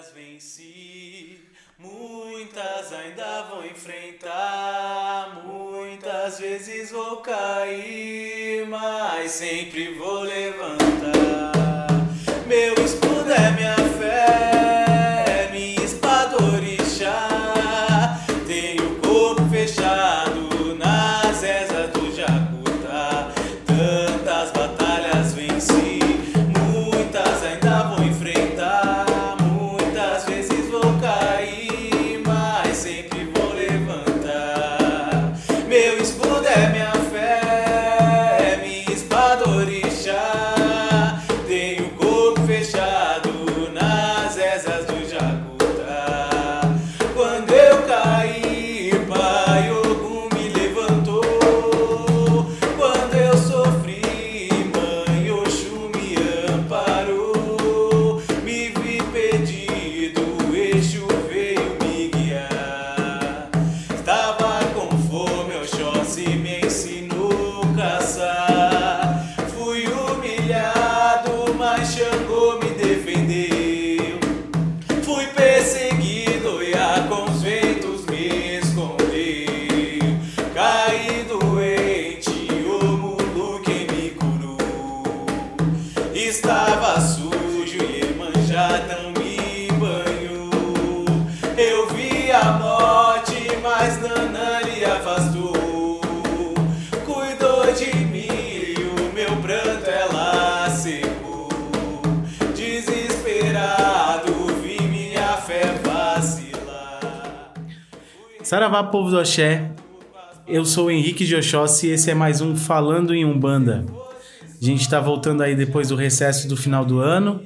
batalhas venci, muitas ainda vou enfrentar, muitas vezes vou cair, mas sempre vou levantar. Saravá, povo do Axé. Eu sou o Henrique de Oxóssi e esse é mais um Falando em Umbanda. A gente tá voltando aí depois do recesso do final do ano,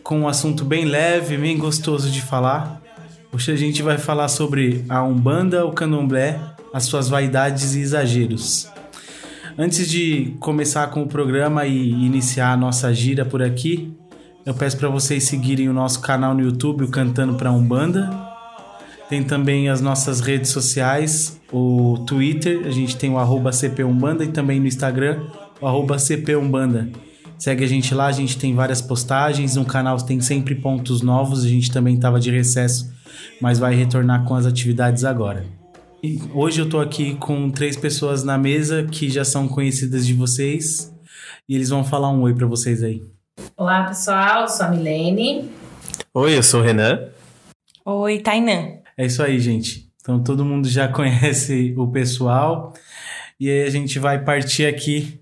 com um assunto bem leve, bem gostoso de falar. Hoje a gente vai falar sobre a Umbanda, o Candomblé, as suas vaidades e exageros. Antes de começar com o programa e iniciar a nossa gira por aqui, eu peço para vocês seguirem o nosso canal no YouTube, o Cantando pra Umbanda. Tem também as nossas redes sociais, o Twitter, a gente tem o arroba CPUmbanda e também no Instagram, o arroba CPUmbanda. Segue a gente lá, a gente tem várias postagens, no canal tem sempre pontos novos, a gente também estava de recesso, mas vai retornar com as atividades agora. E hoje eu tô aqui com três pessoas na mesa que já são conhecidas de vocês e eles vão falar um oi para vocês aí. Olá, pessoal. Eu sou a Milene. Oi, eu sou o Renan. Oi, Tainan. É isso aí, gente. Então todo mundo já conhece o pessoal e aí a gente vai partir aqui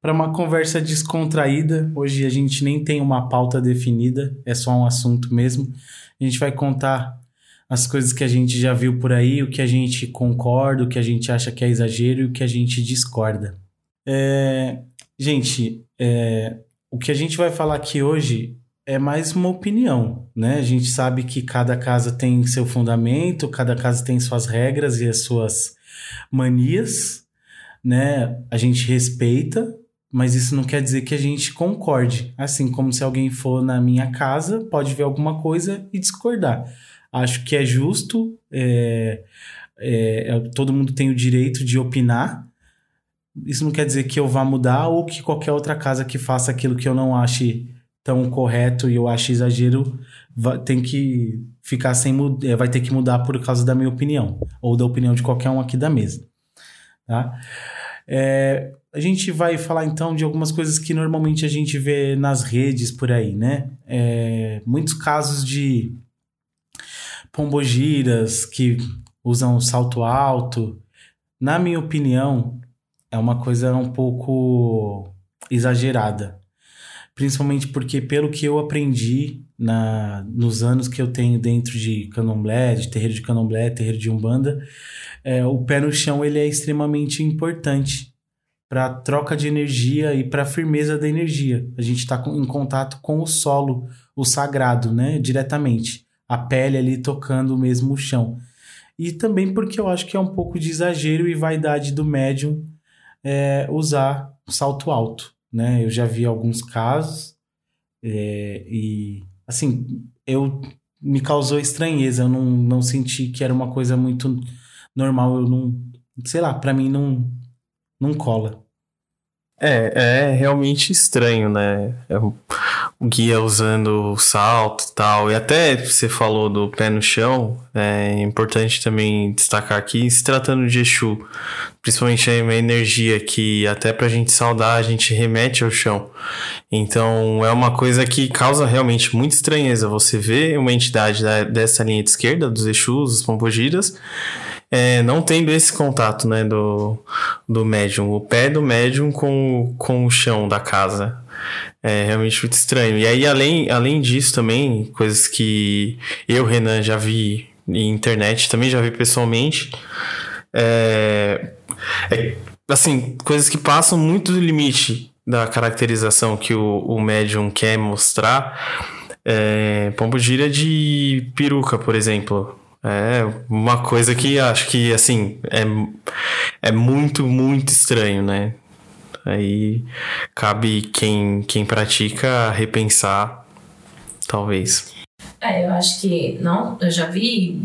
para uma conversa descontraída. Hoje a gente nem tem uma pauta definida, é só um assunto mesmo. A gente vai contar as coisas que a gente já viu por aí, o que a gente concorda, o que a gente acha que é exagero e o que a gente discorda. É, gente, é, o que a gente vai falar aqui hoje é mais uma opinião, né? A gente sabe que cada casa tem seu fundamento, cada casa tem suas regras e as suas manias, né? A gente respeita, mas isso não quer dizer que a gente concorde. Assim como se alguém for na minha casa, pode ver alguma coisa e discordar. Acho que é justo, é, é, é, todo mundo tem o direito de opinar. Isso não quer dizer que eu vá mudar ou que qualquer outra casa que faça aquilo que eu não ache tão correto e eu acho exagero vai, tem que ficar sem mudar, vai ter que mudar por causa da minha opinião ou da opinião de qualquer um aqui da mesa. Tá? É, a gente vai falar então de algumas coisas que normalmente a gente vê nas redes por aí, né? É, muitos casos de pombogiras que usam salto alto. Na minha opinião, é uma coisa um pouco exagerada. Principalmente porque, pelo que eu aprendi na, nos anos que eu tenho dentro de candomblé, de terreiro de candomblé, terreiro de umbanda, é, o pé no chão ele é extremamente importante para troca de energia e para firmeza da energia. A gente está em contato com o solo, o sagrado, né, diretamente. A pele ali tocando mesmo o chão. E também porque eu acho que é um pouco de exagero e vaidade do médium é, usar salto alto, né? Eu já vi alguns casos é, e, assim, eu me causou estranheza. Eu não, não senti que era uma coisa muito normal. Eu não, sei lá, para mim não, não cola. É, é realmente estranho, né? É um, guia usando o salto e tal. E até você falou do pé no chão, é importante também destacar aqui, se tratando de Exu, principalmente é uma energia que até pra gente saudar, a gente remete ao chão. Então é uma coisa que causa realmente muita estranheza. Você vê uma entidade da, dessa linha de esquerda, dos Exus, dos Pombogiras, é, não tendo esse contato né, do, do médium, o pé do médium com, com o chão da casa. É realmente muito estranho. E aí, além, além disso, também, coisas que eu, Renan, já vi em internet, também já vi pessoalmente. É, é, assim, coisas que passam muito do limite da caracterização que o, o médium quer mostrar. É, pombo gira de peruca, por exemplo. É uma coisa que acho que, assim, é, é muito, muito estranho, né? Aí cabe quem, quem pratica repensar, talvez. É, eu acho que não, eu já vi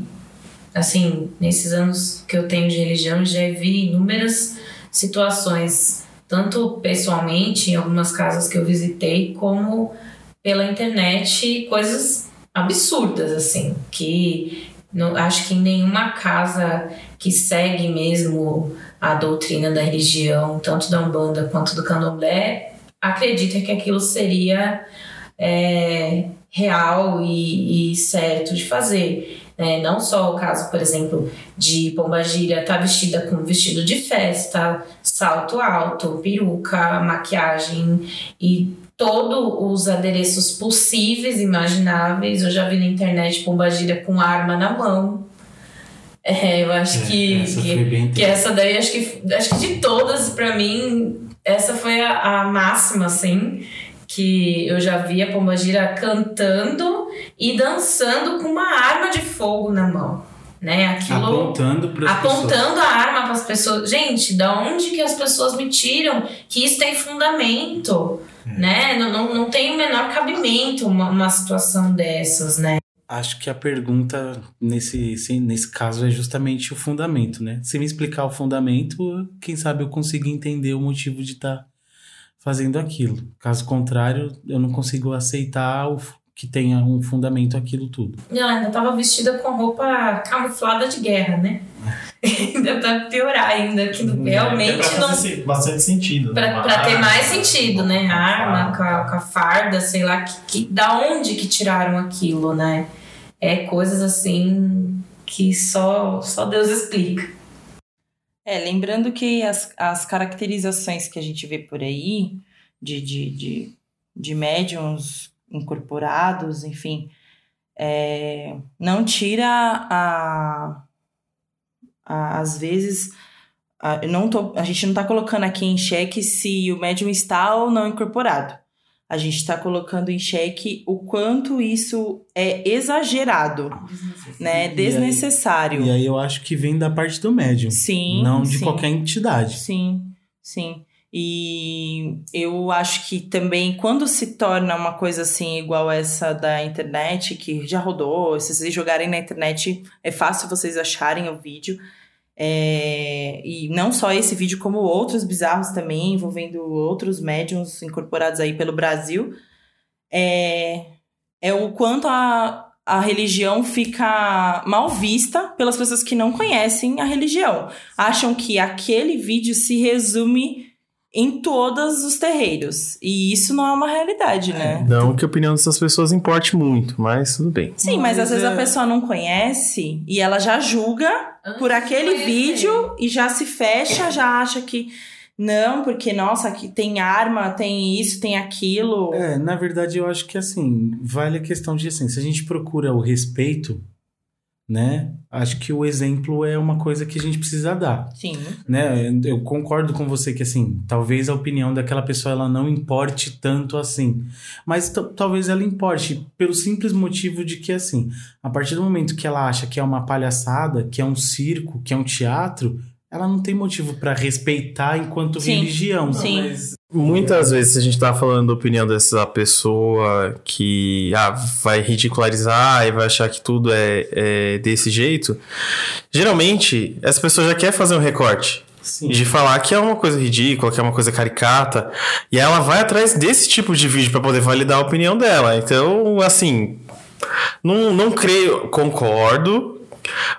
assim, nesses anos que eu tenho de religião, já vi inúmeras situações, tanto pessoalmente em algumas casas que eu visitei, como pela internet, coisas absurdas assim, que não, acho que em nenhuma casa que segue mesmo a doutrina da religião, tanto da Umbanda quanto do Candomblé, acredita que aquilo seria é, real e, e, certo de fazer. É, não só o caso, por exemplo, de Pombagira estar tá vestida com vestido de festa, salto alto, peruca, maquiagem e todos os adereços possíveis, imagináveis. Eu já vi na internet Pombagira com arma na mão. É, eu acho é, que, essa que, que, essa daí, acho que, acho que de todas, para mim, essa foi a, a máxima, assim, que eu já vi a Pombagira cantando e dançando com uma arma de fogo na mão. Né? Aquilo, apontando para apontando pessoas. a arma para as pessoas. Gente, da onde que as pessoas me tiram que isso tem fundamento? É. Né? Não, não, não tem o menor cabimento uma, uma situação dessas, né? Acho que a pergunta nesse, nesse caso é justamente o fundamento, né? Se me explicar o fundamento, quem sabe eu consigo entender o motivo de estar tá fazendo aquilo. Caso contrário, eu não consigo aceitar o, que tenha um fundamento aquilo tudo. Ela ainda estava vestida com roupa camuflada de guerra, né? ainda pra piorar ainda, que hum, realmente é, não... bastante sentido. Pra, né? pra ter mais sentido, né? A arma, com a, com a farda, sei lá, que, que, da onde que tiraram aquilo, né? É coisas assim que só, só Deus explica. É, lembrando que as, as caracterizações que a gente vê por aí de, de, de, de médiums incorporados, enfim, é, não tira a, a, às vezes a, não tô, a gente não está colocando aqui em xeque se o médium está ou não incorporado a gente está colocando em xeque o quanto isso é exagerado, né? Desnecessário. E aí, e aí, eu acho que vem da parte do médium. Sim. Não de sim. qualquer entidade. Sim, sim. E eu acho que também quando se torna uma coisa assim igual essa da internet, que já rodou, se vocês jogarem na internet, é fácil vocês acharem o vídeo é, e não só esse vídeo, como outros bizarros também, envolvendo outros médiums incorporados aí pelo Brasil, é, é o quanto a, a religião fica mal vista pelas pessoas que não conhecem a religião. Acham que aquele vídeo se resume em todos os terreiros. E isso não é uma realidade, né? Não que a opinião dessas pessoas importe muito, mas tudo bem. Sim, mas, mas às é... vezes a pessoa não conhece e ela já julga por aquele vídeo e já se fecha, já acha que. Não, porque, nossa, aqui tem arma, tem isso, tem aquilo. É, na verdade, eu acho que assim, vale a questão de assim, se a gente procura o respeito né? Acho que o exemplo é uma coisa que a gente precisa dar. Sim. Né? Eu concordo com você que assim, talvez a opinião daquela pessoa ela não importe tanto assim, mas talvez ela importe pelo simples motivo de que assim, a partir do momento que ela acha que é uma palhaçada, que é um circo, que é um teatro, ela não tem motivo para respeitar enquanto Sim. religião. Sim. Mas... Muitas vezes a gente tá falando da opinião dessa pessoa que ah, vai ridicularizar e vai achar que tudo é, é desse jeito. Geralmente, essa pessoa já quer fazer um recorte. Sim. de falar que é uma coisa ridícula, que é uma coisa caricata, e ela vai atrás desse tipo de vídeo para poder validar a opinião dela. Então, assim, não, não creio, concordo,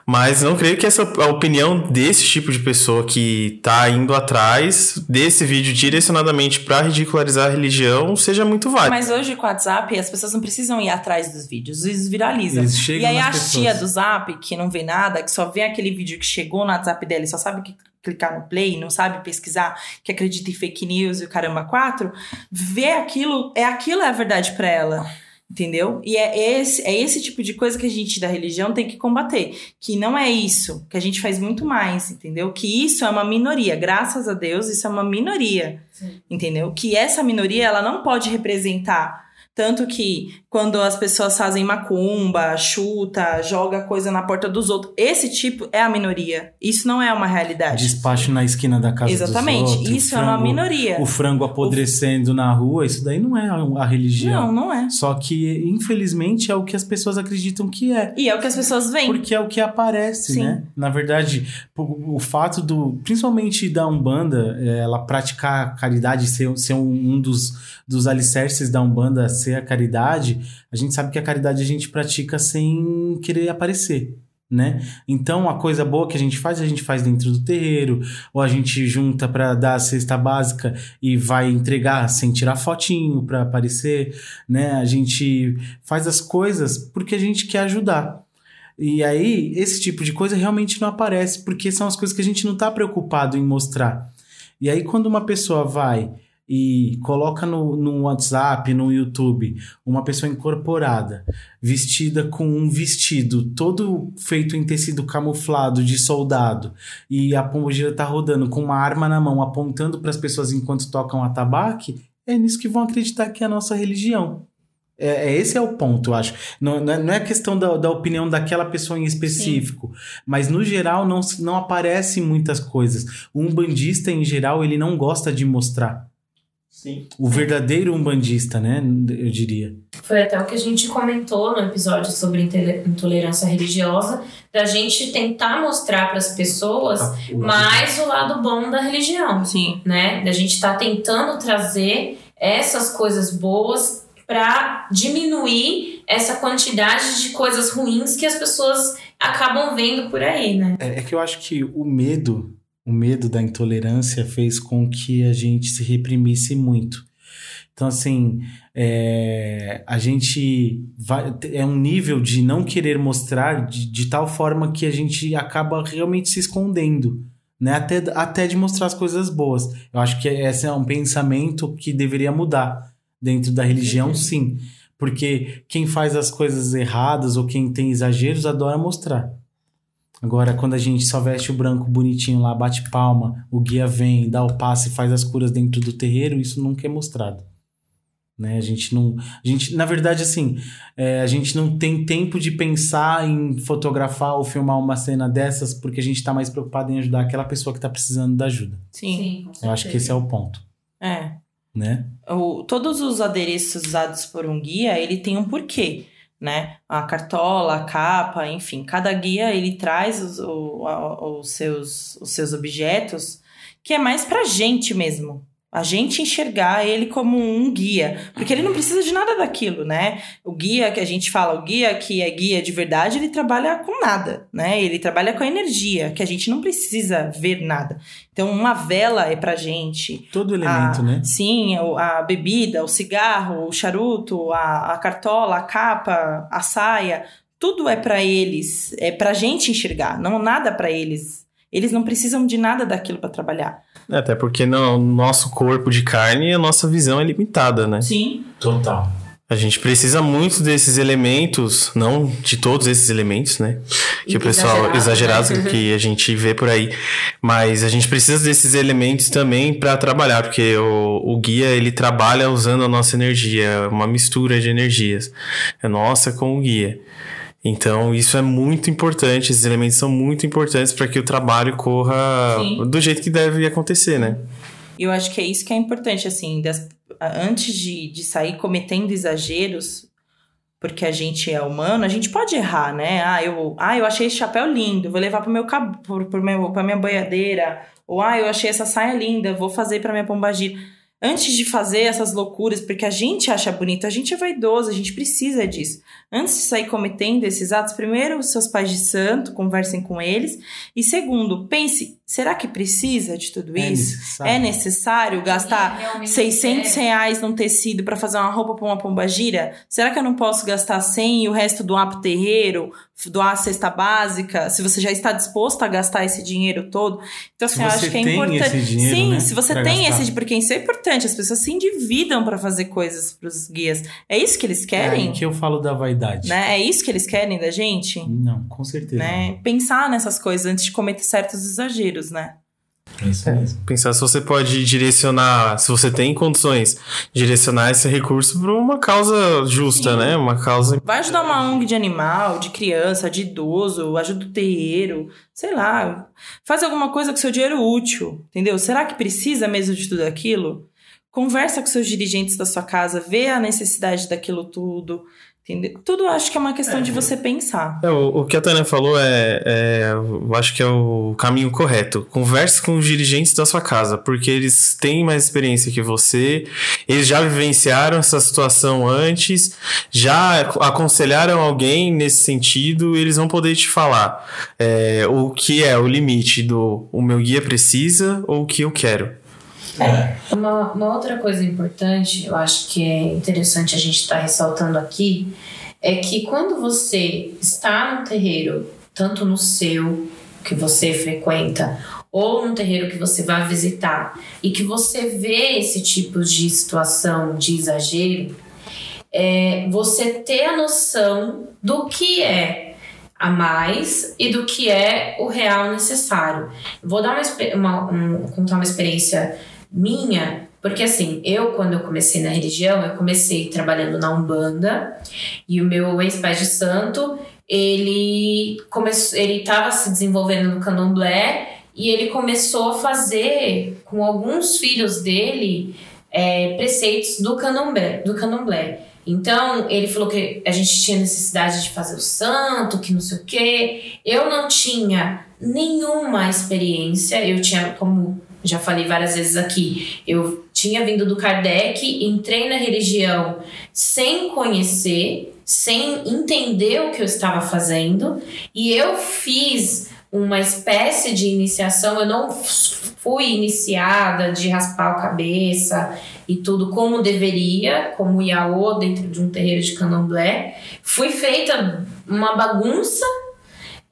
mas não creio que essa a opinião desse tipo de pessoa que tá indo atrás desse vídeo direcionadamente para ridicularizar a religião seja muito válida. Mas hoje com o WhatsApp, as pessoas não precisam ir atrás dos vídeos, eles viralizam. Eles e aí a pessoas. tia do Zap, que não vê nada, que só vê aquele vídeo que chegou no WhatsApp dela e só sabe que clicar no play, não sabe pesquisar, que acredita em fake news e o caramba quatro, vê aquilo, é aquilo é a verdade pra ela. Entendeu? E é esse, é esse tipo de coisa que a gente da religião tem que combater. Que não é isso, que a gente faz muito mais, entendeu? Que isso é uma minoria. Graças a Deus, isso é uma minoria. Sim. Entendeu? Que essa minoria, ela não pode representar. Tanto que quando as pessoas fazem macumba, chuta, joga coisa na porta dos outros, esse tipo é a minoria. Isso não é uma realidade. Despacho na esquina da casa Exatamente. dos outros. isso é uma frango- minoria. O frango apodrecendo na rua, isso daí não é a, religião. Não, não é. Só que, infelizmente, é o que as pessoas acreditam que é. E é o que as pessoas veem. Porque é o que aparece, Sim. né? Na verdade, o, o fato do. Principalmente da Umbanda, é, ela praticar caridade, ser, ser um, um dos, dos alicerces da Umbanda, ser a caridade, a gente sabe que a caridade a gente pratica sem querer aparecer. Né? Então, a coisa boa que a gente faz, a gente faz dentro do terreiro, ou a gente junta para dar a cesta básica e vai entregar sem tirar fotinho para aparecer, né? A gente faz as coisas porque a gente quer ajudar. E aí, esse tipo de coisa realmente não aparece, porque são as coisas que a gente não está preocupado em mostrar. E aí, quando uma pessoa vai e coloca no, no WhatsApp, no YouTube, uma pessoa incorporada, vestida com um vestido todo feito em tecido camuflado de soldado, e a pombogira tá rodando com uma arma na mão, apontando para as pessoas enquanto tocam atabaque, é nisso que vão acreditar que é a nossa religião. É, é- esse é o ponto, eu acho. Não, não é, não é questão da, da opinião daquela pessoa em específico, mas no geral não, não aparecem muitas coisas. O umbandista, em geral, ele não gosta de mostrar. Sim. O verdadeiro umbandista, né? Eu diria. Foi até o que a gente comentou no episódio sobre intolerância religiosa, da gente tentar mostrar para as pessoas mais o lado bom da religião, Sim. né? Da gente estar tentando trazer essas coisas boas para diminuir essa quantidade de coisas ruins que as pessoas acabam vendo por aí, né? É, é que eu acho que o medo, o medo da intolerância fez com que a gente se reprimisse muito. Então, assim, é, a gente vai, é um nível de não querer mostrar de, de tal forma que a gente acaba realmente se escondendo, né? Até, até de mostrar as coisas boas. Eu acho que esse é um pensamento que deveria mudar dentro da religião, sim. Porque quem faz as coisas erradas ou quem tem exageros adora mostrar. Agora, quando a gente só veste o branco bonitinho lá, bate palma, o guia vem, dá o passe e faz as curas dentro do terreiro, isso nunca é mostrado. Né? A gente não. A gente, na verdade, assim, é, a gente não tem tempo de pensar em fotografar ou filmar uma cena dessas porque a gente tá mais preocupado em ajudar aquela pessoa que tá precisando da ajuda. Sim. com Eu acho que esse é o ponto, É. né? O, todos os adereços usados por um guia, ele tem um porquê, né? A cartola, a capa, enfim. Cada guia, ele traz os, o- a- os, seus, os seus objetos que é mais pra gente mesmo. A gente enxergar ele como um guia. Porque ele não precisa de nada daquilo, né? O guia que a gente fala, o guia que é guia de verdade, ele trabalha com nada, né? Ele trabalha com a energia, que a gente não precisa ver nada. Então, uma vela é pra gente, Todo elemento, a- né? Sim, a bebida, o cigarro, o charuto, a, a cartola, a capa, a saia, tudo é pra eles, é pra gente enxergar, não nada pra eles. Eles não precisam de nada daquilo pra trabalhar. Até porque no nosso corpo de carne, a nossa visão é limitada, né? Sim. Total. A gente precisa muito desses elementos, não de todos esses elementos, né? Que o pessoal Exagerado, exagerado né? que a gente vê por aí, mas a gente precisa desses elementos também para trabalhar, porque o, o guia ele trabalha usando a nossa energia, uma mistura de energias, é nossa com o guia. Então isso é muito importante, esses elementos são muito importantes para que o trabalho corra Sim. do jeito que deve acontecer, né? E eu acho que é isso que é importante, assim, das- antes de, de sair cometendo exageros, porque a gente é humano, a gente pode errar, né? Ah, eu, ah, eu achei esse chapéu lindo, vou levar pro meu cab pro, pro meu, pra minha boiadeira. Ou, ah, eu achei essa saia linda, vou fazer pra minha pombagira antes de fazer essas loucuras, porque a gente acha bonito, a gente é vaidoso, a gente precisa disso. Antes de sair cometendo esses atos, primeiro, seus pais de santo, conversem com eles. E segundo, pense, será que precisa de tudo É isso? necessário. É necessário gastar Realmente 600 é. reais num tecido para fazer uma roupa para uma pombagira? Será que eu não posso gastar 100 e o resto doar pro terreiro, doar a cesta básica? Se você já está disposto a gastar esse dinheiro todo? Então, Se assim, eu você acho que é tem importante. esse dinheiro, Sim, né, se você pra tem gastar. esse. Porque isso é importante, as pessoas se endividam para fazer coisas pros guias. É isso que eles É querem? aí que eu falo da vaidade. Né? É isso que eles querem da gente? Não, com certeza. Né? Pensar nessas coisas antes de cometer certos exageros, né? É isso mesmo. Pensar se você pode direcionar, se você tem condições, direcionar esse recurso para uma causa justa, Sim. né? Uma causa. Vai ajudar uma ONG de animal, de criança, de idoso, ajuda o terreiro, sei lá. Faz alguma coisa com seu dinheiro útil, entendeu? Será que precisa mesmo de tudo aquilo? Conversa com seus dirigentes da sua casa, vê a necessidade daquilo tudo, entendeu? Tudo acho que é uma questão de você pensar. É, o, o que a Tânia falou é, é. Eu acho que é o caminho correto. Converse com os dirigentes da sua casa, porque eles têm mais experiência que você, eles já vivenciaram essa situação antes, já aconselharam alguém nesse sentido, eles vão poder te falar é, o que é o limite do o meu guia precisa ou o que eu quero. Uma, uma outra coisa importante, eu acho que é interessante a gente estar ressaltando aqui, é que quando você está no terreiro, tanto no seu, que você frequenta, ou num terreiro que você vai visitar, e que você vê esse tipo de situação de exagero, é você ter a noção do que é a mais e do que é o real necessário. Vou dar uma, uma- um- contar uma experiência minha, porque assim, eu quando eu comecei na religião, eu comecei trabalhando na Umbanda e o meu ex-pai de santo, ele começou, ele estava se desenvolvendo no Candomblé e ele começou a fazer com alguns filhos dele é, preceitos do Candomblé, do Candomblé. Então, ele falou que a gente tinha necessidade de fazer o santo, que não sei o quê. Eu não tinha nenhuma experiência. Eu tinha, como já falei várias vezes aqui, eu tinha vindo do Kardec, entrei na religião sem conhecer, sem entender o que eu estava fazendo, e eu fiz uma espécie de iniciação. Eu não fui iniciada de raspar a cabeça e tudo como deveria, como Iaô dentro de um terreiro de candomblé. Fui feita uma bagunça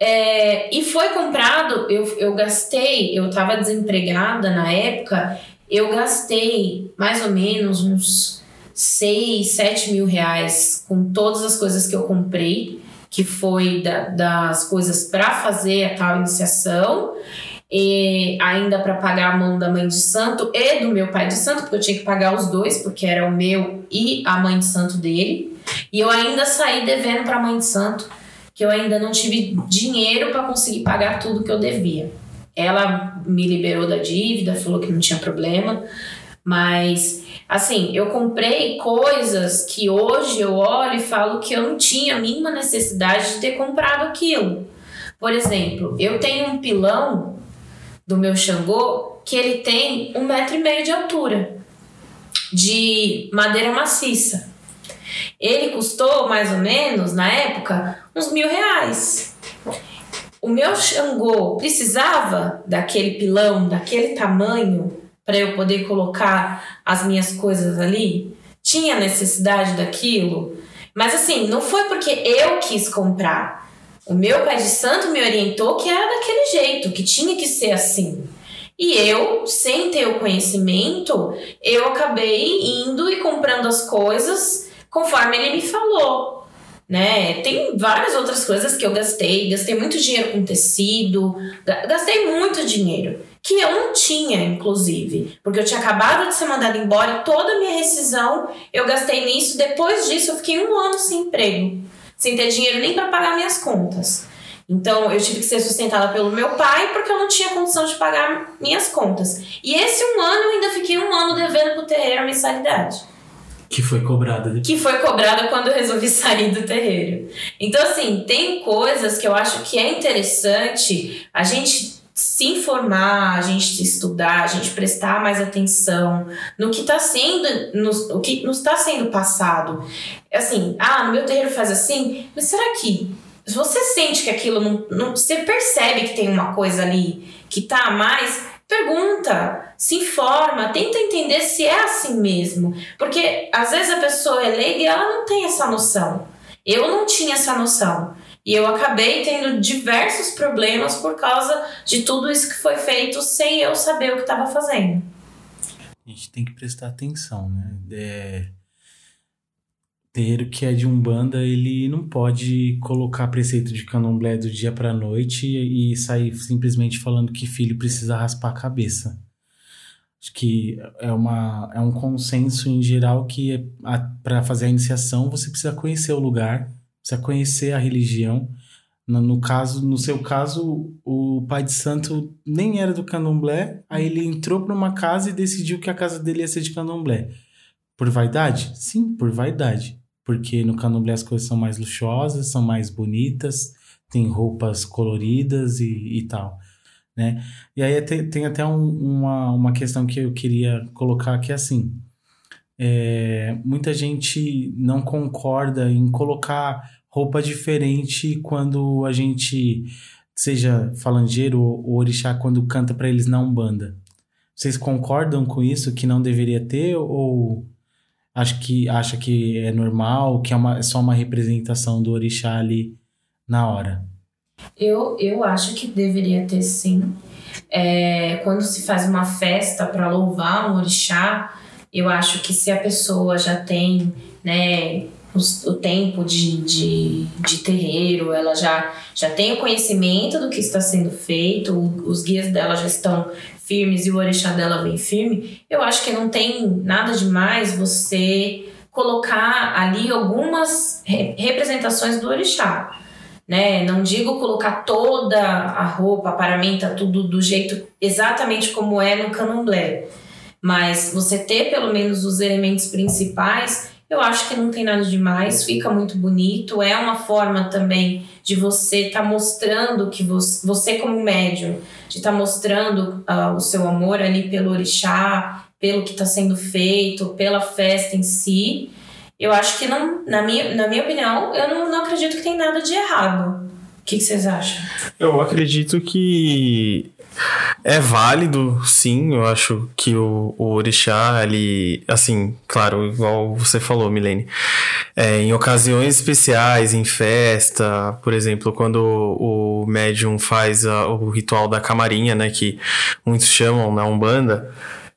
é, e foi comprado. Eu, eu gastei, eu estava desempregada na época, eu gastei mais ou menos uns 6, 7 mil reais com todas as coisas que eu comprei, que foi da- das coisas para fazer a tal iniciação e ainda para pagar a mão da mãe de santo e do meu pai de santo, porque eu tinha que pagar os dois, porque era o meu e a mãe de santo dele. E eu ainda saí devendo para a mãe de santo, que eu ainda não tive dinheiro para conseguir pagar tudo que eu devia. Ela me liberou da dívida, falou que não tinha problema, mas assim, eu comprei coisas que hoje eu olho e falo que eu não tinha a mínima necessidade de ter comprado aquilo. Por exemplo, eu tenho um pilão do meu Xangô que ele tem um metro e meio de altura, de madeira maciça. Ele custou mais ou menos, na época, uns mil reais. O meu Xangô precisava daquele pilão, daquele tamanho, para eu poder colocar as minhas coisas ali? Tinha necessidade daquilo? Mas assim, não foi porque eu quis comprar. O meu pai de santo me orientou que era daquele jeito, que tinha que ser assim. E eu, sem ter o conhecimento, eu acabei indo e comprando as coisas conforme ele me falou. Né? Tem várias outras coisas que eu gastei, gastei muito dinheiro com tecido, ga- gastei muito dinheiro que eu não tinha, inclusive, porque eu tinha acabado de ser mandada embora, e toda a minha rescisão eu gastei nisso. Depois disso, eu fiquei um ano sem emprego, sem ter dinheiro nem para pagar minhas contas. Então, eu tive que ser sustentada pelo meu pai porque eu não tinha condição de pagar minhas contas. E esse um ano eu ainda fiquei um ano devendo pro terreiro a mensalidade. Que foi cobrada depois. que foi cobrada quando eu resolvi sair do terreiro. Então, assim, tem coisas que eu acho que é interessante a gente se informar, a gente estudar, a gente prestar mais atenção no que está sendo, no, o que nos está sendo passado. Assim, ah, no meu terreiro faz assim, mas será que você sente que aquilo não, não você percebe que tem uma coisa ali que tá a mais, pergunta, se informa, tenta entender se é assim mesmo. Porque às vezes a pessoa é leiga e ela não tem essa noção. Eu não tinha essa noção. E eu acabei tendo diversos problemas por causa de tudo isso que foi feito sem eu saber o que estava fazendo. A gente tem que prestar atenção, né? É... Terreiro que é de Umbanda, ele não pode colocar preceito de candomblé do dia pra noite e sair simplesmente falando que filho precisa raspar a cabeça. Acho que é, uma, é um consenso em geral que para fazer a iniciação você precisa conhecer o lugar, precisa conhecer a religião. No, no, caso, no seu caso, o pai de santo nem era do candomblé, aí ele entrou para uma casa e decidiu que a casa dele ia ser de candomblé. Por vaidade? Sim, por vaidade. Porque no candomblé as coisas são mais luxuosas, são mais bonitas, tem roupas coloridas e, e tal. Né? E aí tem, tem até um, uma, uma questão que eu queria colocar que é assim. É, muita gente não concorda em colocar roupa diferente quando a gente, seja falangeiro ou orixá, quando canta para eles na Umbanda. Vocês concordam com isso, que não deveria ter, ou acho que acha que é normal, que é, uma, é só uma representação do orixá ali na hora? Eu, eu acho que deveria ter sim. É, quando se faz uma festa para louvar um orixá, eu acho que se a pessoa já tem né, o, o tempo de, de, de terreiro, ela já, já tem o conhecimento do que está sendo feito, os guias dela já estão firmes e o orixá dela vem firme, eu acho que não tem nada demais você colocar ali algumas re representações do orixá. Né? Não digo colocar toda a roupa, a paramenta, tudo do jeito exatamente como é no candomblé. Mas você ter pelo menos os elementos principais, eu acho que não tem nada demais, fica muito bonito. É uma forma também de você estar tá mostrando que você, você, como médium, de estar tá mostrando uh, o seu amor ali pelo orixá, pelo que está sendo feito, pela festa em si. Eu acho que, não, na, minha, na minha opinião, eu não, não acredito que tem nada de errado. O que, que vocês acham? Eu acredito que é válido, sim. Eu acho que o, o orixá, ele, assim, claro, igual você falou, Milene, é, em ocasiões especiais, em festa, por exemplo, quando o, médium faz a, o ritual da camarinha, né, que muitos chamam na Umbanda,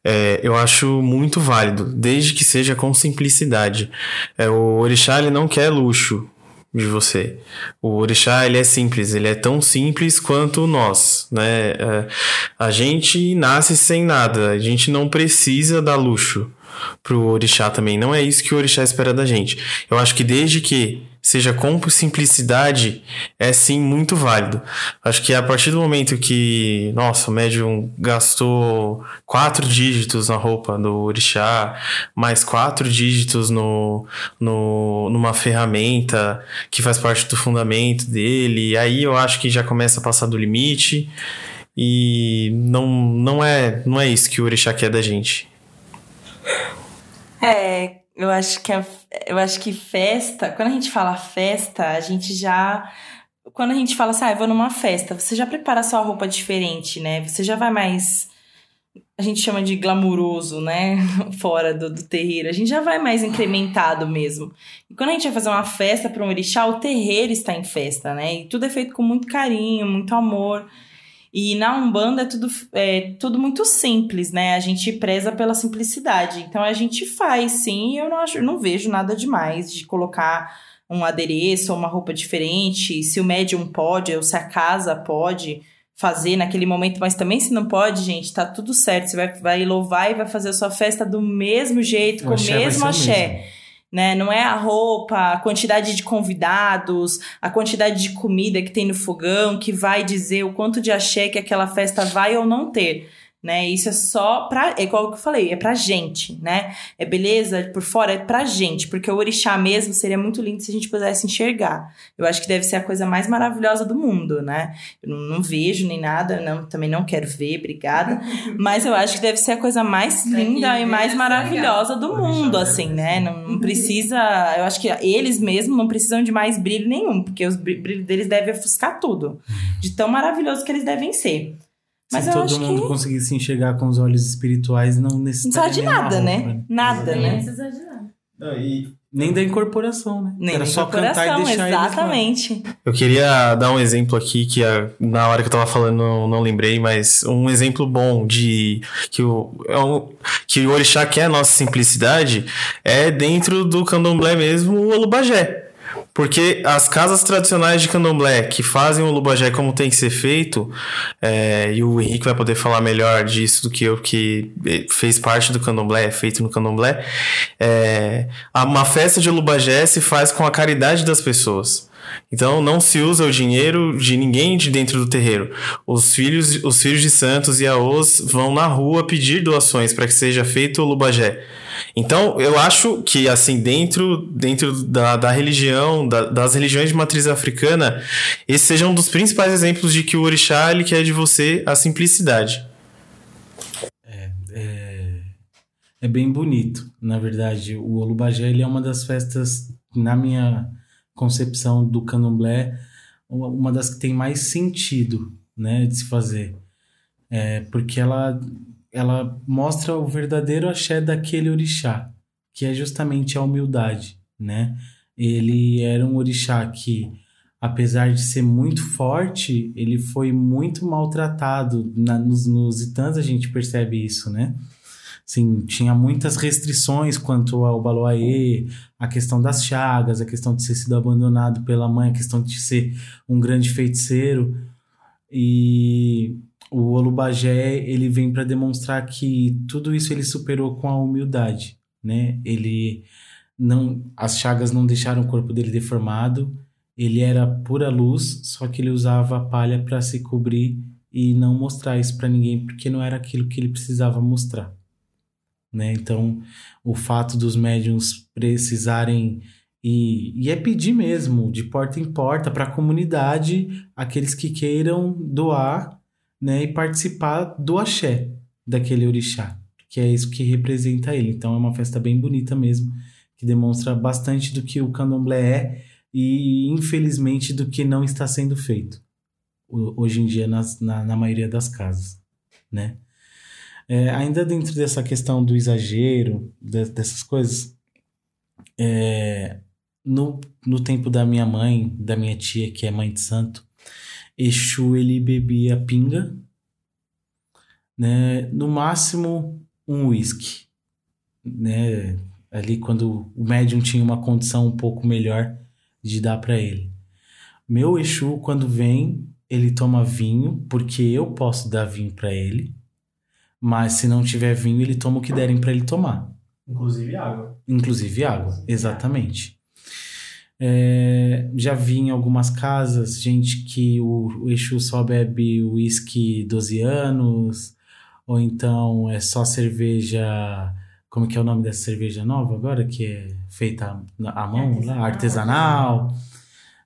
é, eu acho muito válido, desde que seja com simplicidade. É, o orixá ele não quer luxo, de você. O orixá, ele é simples, ele é tão simples quanto nós, né? É, a gente nasce sem nada, a gente não precisa dar luxo pro orixá também. Não é isso que o orixá espera da gente. Eu acho que desde que seja com simplicidade, é sim muito válido. Acho que a partir do momento que, nossa, o médium gastou quatro dígitos na roupa do orixá, mais quatro dígitos no, no, numa ferramenta que faz parte do fundamento dele, aí eu acho que já começa a passar do limite. E não, não, é, não é isso que o orixá quer da gente. É, eu acho que a, eu acho que festa, quando a gente fala festa, a gente já quando a gente fala assim, ah, eu vou numa festa, você já prepara sua roupa diferente, né? Você já vai mais a gente chama de glamuroso, né? Fora do, do terreiro. A gente já vai mais incrementado mesmo. E quando a gente vai fazer uma festa para um orixá, o terreiro está em festa, né? E tudo é feito com muito carinho, muito amor. E na Umbanda é tudo, é tudo muito simples, né? A gente preza pela simplicidade. Então a gente faz, sim, eu não, acho, não vejo nada demais de colocar um adereço ou uma roupa diferente. Se o médium pode, ou se a casa pode fazer naquele momento, mas também se não pode, gente, tá tudo certo. Você vai, vai louvar e vai fazer a sua festa do mesmo jeito, o com o mesmo axé. Né? Não é a roupa, a quantidade de convidados, a quantidade de comida que tem no fogão que vai dizer o quanto de axé que aquela festa vai ou não ter. Né? Isso é só pra. É igual que eu falei, é pra gente, né? É beleza por fora, é pra gente, porque o orixá mesmo seria muito lindo se a gente pudesse enxergar. Eu acho que deve ser a coisa mais maravilhosa do mundo, né? Eu não, não vejo nem nada, não, também não quero ver, obrigada. Mas eu acho que deve ser a coisa mais linda e mais maravilhosa do mundo, assim, né? Não, não precisa. Eu acho que eles mesmos não precisam de mais brilho nenhum, porque os brilhos deles devem ofuscar tudo. De tão maravilhoso que eles devem ser. Mas Se todo mundo que. conseguisse enxergar com os olhos espirituais, não Não necessitaria precisa de nenhuma nada, roupa, né? Nada, Nem né? precisa de nada. Não, e Nem da incorporação, né? Nem Era da só cantar e incorporação, deixar eles lá. exatamente. Eu queria dar um exemplo aqui que ah, na hora que eu tava falando não, não lembrei, mas um exemplo bom de que o, é que o orixá quer a nossa simplicidade é dentro do candomblé mesmo, o olubagé. Porque as casas tradicionais de candomblé que fazem o olubagé como tem que ser feito, é, e o Henrique vai poder falar melhor disso do que eu, que fez parte do candomblé, é feito no candomblé, é, uma festa de olubagé se faz com a caridade das pessoas. Então não se usa o dinheiro de ninguém de dentro do terreiro. Os filhos, os filhos de santos e aos vão na rua pedir doações para que seja feito o lubagé. Então eu acho que assim dentro dentro da, da religião da- das religiões de matriz africana esse seja um dos principais exemplos de que o orixá ele quer de você a simplicidade. É bem bonito, na verdade. O Olubagé ele é uma das festas, na minha concepção do candomblé, uma- das que tem mais sentido, né, de se fazer. É, porque ela, ela mostra o verdadeiro axé daquele orixá, que é justamente a humildade, né? Ele era um orixá que, apesar de ser muito forte, ele foi muito maltratado. Na, nos, nos a gente percebe isso, né? Assim, tinha muitas restrições quanto ao Baloaê, a questão das chagas, a questão de ter sido abandonado pela mãe, a questão de ser um grande feiticeiro. E o Olubagé, ele vem para demonstrar que tudo isso ele superou com a humildade, né? Ele não as chagas não deixaram o corpo dele deformado. Ele era pura luz, só que ele usava a palha para se cobrir e não mostrar isso para ninguém, porque não era aquilo que ele precisava mostrar né? Então, o fato dos médiums precisarem e, e é pedir mesmo, de porta em porta, para a comunidade, aqueles que queiram doar, né? E participar do axé daquele orixá, que é isso que representa ele. Então, é uma festa bem bonita mesmo, que demonstra bastante do que o candomblé é e, infelizmente, do que não está sendo feito ho- hoje em dia nas, na, na maioria das casas, né? É, ainda dentro dessa questão do exagero, de- dessas coisas, é, no, no tempo da minha mãe, da minha tia, que é mãe de santo, Exu ele bebia pinga, né, no máximo um uísque, né, ali quando o médium tinha uma condição um pouco melhor de dar para ele. Meu Exu, quando vem, ele toma vinho, porque eu posso dar vinho para ele. Mas se não tiver vinho, ele toma o que derem para ele tomar. inclusive água. Inclusive água, exatamente. É, já vi em algumas casas gente que o, o Exu só bebe uísque 12 anos, ou então é só cerveja. Como que é o nome dessa cerveja nova agora? Que é feita à mão, lá, artesanal.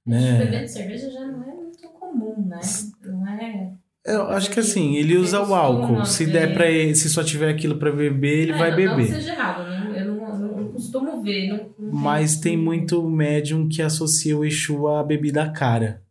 Né? Bebendo cerveja já não é muito comum, né? Não é. Eu acho que assim, ele usa o álcool. Se der para ele, se só tiver aquilo para beber, ele É, vai não, beber. Não que seja errado, né? eu não, não- não costumo ver. Não, Mas tem muito médium que associa o Exu à bebida cara.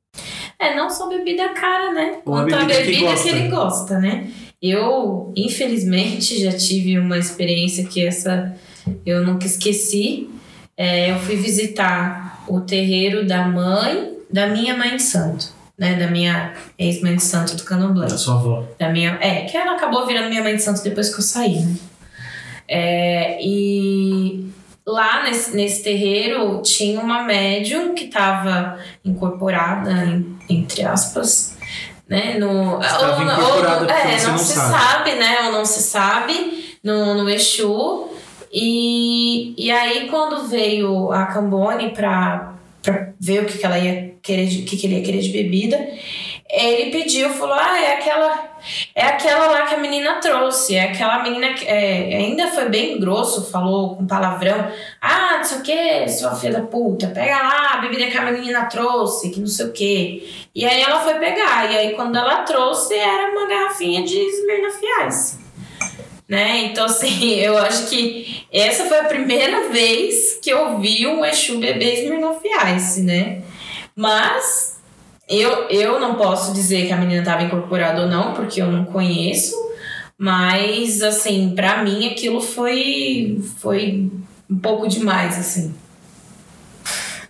É, não só bebida cara, né? Ou Quanto a bebida que bebida que, gosta. ele gosta, né? Eu, infelizmente, já tive uma experiência que essa eu nunca esqueci. É, eu fui visitar o terreiro da mãe da minha mãe de santo, né? Da minha ex-mãe de santo do Candomblé. Da sua avó. Da minha, é, que ela acabou virando minha mãe de santo depois que eu saí, né? É, e lá nesse, nesse terreiro tinha uma médium que estava incorporada, em- entre aspas, né? No, Estava ou- incorporada ou- é, não, não se sabe. sabe. né? Ou não se sabe no, no Exu. E, e aí, quando veio a Cambone para ver o que, que ela ia querer, de- o que, que ele ia querer de bebida, ele pediu, falou: Ah, é aquela, é aquela lá que a menina trouxe, é aquela menina que é, ainda foi bem grosso, falou com palavrão. Ah, não sei o que, sua filha da puta, pega lá a bebida que a menina trouxe, que não sei o que. E aí ela foi pegar, e aí quando ela trouxe era uma garrafinha de Smirnoff Ice. Né? Então, assim, eu acho que essa foi a primeira vez que eu vi um Exu beber Smirnoff né? Mas eu, eu não posso dizer que a menina estava incorporada ou não, porque eu não conheço. Mas, assim, para mim aquilo foi, foi um pouco demais, assim.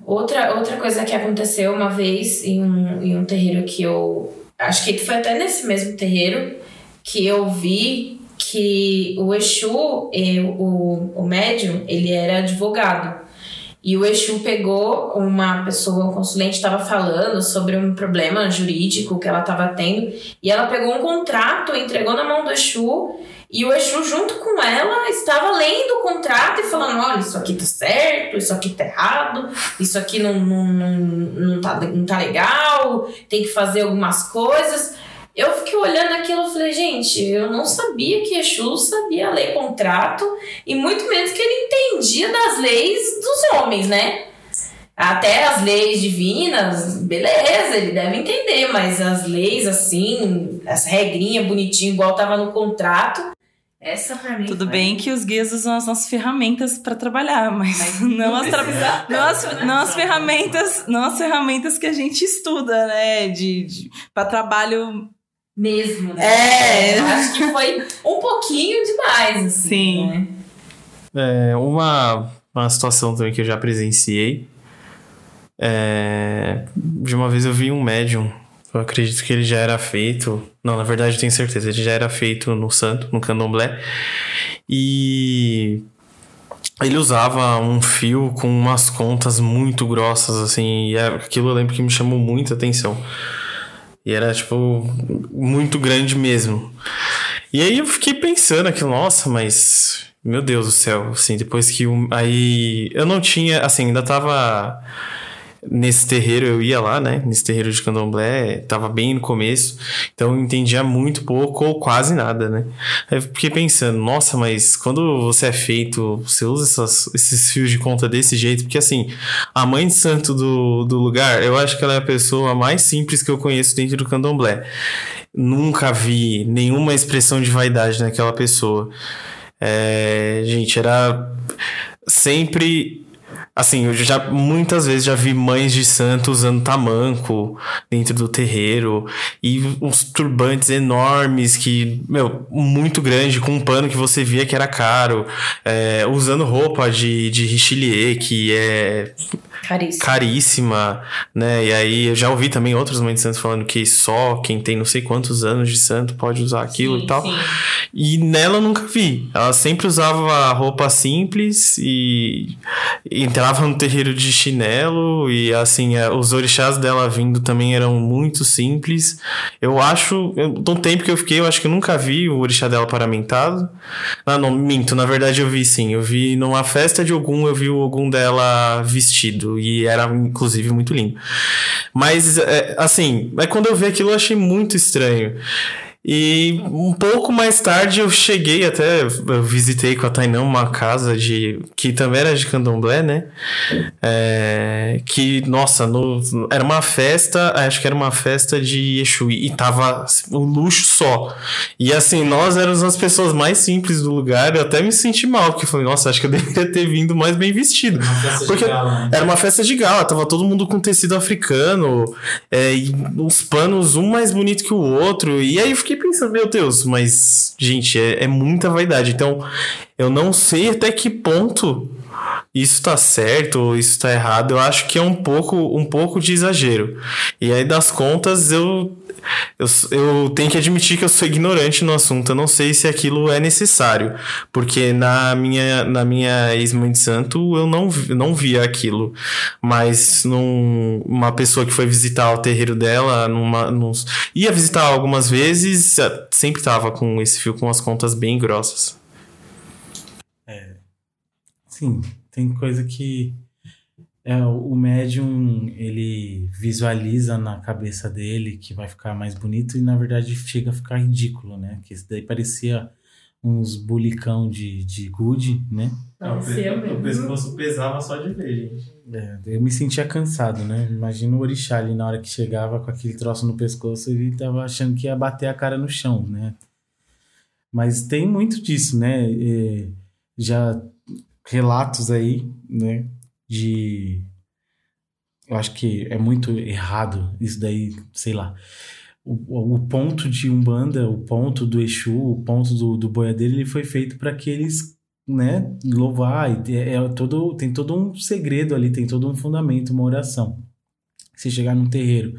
Outra, outra coisa que aconteceu uma vez em um, em um terreiro que eu. Acho que foi até nesse mesmo terreiro que eu vi que o Exu, eu, o, o médium, ele era advogado. E o Exu pegou uma pessoa, um consulente estava falando sobre um problema jurídico que ela estava tendo, e ela pegou um contrato, entregou na mão do Exu, e o Exu, junto com ela, estava lendo o contrato e falando: olha, isso aqui tá certo, isso aqui tá errado, isso aqui não, não, não, não, tá, não tá legal, tem que fazer algumas coisas. Eu fiquei olhando aquilo e falei, gente, eu não sabia que Exu sabia ler contrato e muito menos que ele entendia das leis dos homens, né? Até as leis divinas, beleza, ele deve entender, mas as leis assim, as regrinhas bonitinho, igual tava no contrato, essa pra mim. Tudo foi... bem que os guias usam as nossas ferramentas para trabalhar, mas, mas não, as, tra... não, as, não as ferramentas, não as ferramentas que a gente estuda, né? De, de para trabalho mesmo, né? É. Eu acho que foi um pouquinho demais, assim, Sim. Né? É, uma, uma situação também que eu já presenciei. É, de uma vez eu vi um médium. Eu acredito que ele já era feito. Não, na verdade eu tenho certeza. Ele já era feito no santo, no candomblé. E ele usava um fio com umas contas muito grossas, assim. E aquilo eu lembro que me chamou muita atenção. E era, tipo, muito grande mesmo. E aí eu fiquei pensando aqui, nossa, mas. Meu Deus do céu, assim, depois que. Aí. Eu não tinha. Assim, ainda tava. Nesse terreiro eu ia lá, né? Nesse terreiro de candomblé, tava bem no começo, então eu entendia muito pouco ou quase nada, né? Aí eu fiquei pensando, nossa, mas quando você é feito, você usa essas, esses fios de conta desse jeito, porque assim, a mãe de santo do, do lugar, eu acho que ela é a pessoa mais simples que eu conheço dentro do candomblé. Nunca vi nenhuma expressão de vaidade naquela pessoa. É, gente, era sempre Assim, eu já muitas vezes já vi mães de santo usando tamanco dentro do terreiro e uns turbantes enormes que, meu, muito grande, com um pano que você via que era caro, é, usando roupa de, de Richelieu, que é Caríssima. caríssima, né? E aí eu já ouvi também outras mães de santos falando que só quem tem não sei quantos anos de santo pode usar aquilo Sim, e tal. sim. E nela eu nunca vi. Ela sempre usava roupa simples e entrava no terreiro de chinelo e assim, é, os orixás dela vindo também eram muito simples. Eu acho, eu, do tempo que eu fiquei, eu acho que eu nunca vi o orixá dela paramentado. Ah, não, minto, na verdade eu vi sim. Eu vi numa festa de Ogum, eu vi o Ogum dela vestido e era inclusive muito lindo. Mas, é, assim, é quando eu vi aquilo eu achei muito estranho. E um pouco mais tarde eu cheguei até, eu visitei com a Tainã uma casa de que também era de candomblé, né? É, que, nossa, no, era uma festa, acho que era uma festa de Exu e tava o luxo só. E assim, nós éramos as pessoas mais simples do lugar, eu até me senti mal, porque falei, nossa, acho que eu deveria ter vindo mais bem vestido. Porque gala, né? era uma festa de gala, tava todo mundo com tecido africano, é, e os panos um mais bonito que o outro. E aí eu fiquei pensando, meu Deus, mas, gente, é, é muita vaidade. Então, eu não sei até que ponto isso tá certo ou isso tá errado. Eu acho que é um pouco, um pouco de exagero. E aí, das contas, eu. Eu, eu tenho que admitir que eu sou ignorante no assunto. Eu não sei se aquilo é necessário. Porque na minha, na minha ex-mãe de santo eu não, não via aquilo. Mas num, uma pessoa que foi visitar o terreiro dela, numa, nos, ia visitar algumas vezes, eh, sempre tava com esse fio com as contas bem grossas. Sim, tem coisa que É, o médium, ele visualiza na cabeça dele que vai ficar mais bonito e na verdade chega a ficar ridículo, né? Que isso daí parecia uns bulicão de, de gude, né? Não, o, pescoço pesava só de ver, gente. É, eu me sentia cansado, né? Imagina o orixá ali na hora que chegava com aquele troço no pescoço e ele tava achando que ia bater a cara no chão, né? Mas tem muito disso, né? É, já relatos aí, né? De. Eu acho que é muito errado isso daí, sei lá. O, o ponto de Umbanda, o ponto do Exu, o ponto do, do boiadeiro, ele foi feito para que eles né, louvar, é, é todo, tem todo um segredo ali, tem todo um fundamento, uma oração. Se chegar num terreiro,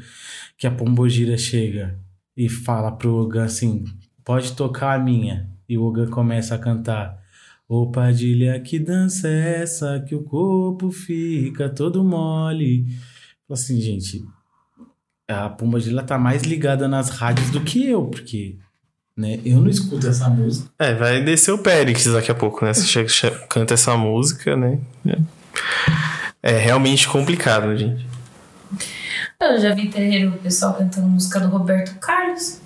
que a pombogira chega e fala pro Ogan assim, pode tocar a minha, e o Ogan começa a cantar, Ô Padilha, que dança é essa que o corpo fica todo mole? Assim, gente, a pombogira tá mais ligada nas rádios do que eu, porque né, eu não escuto essa música. É, vai descer o Périx daqui a pouco, né? Você canta essa música, né? É realmente complicado, gente. Eu já vi terreiro, o pessoal cantando música do Roberto Carlos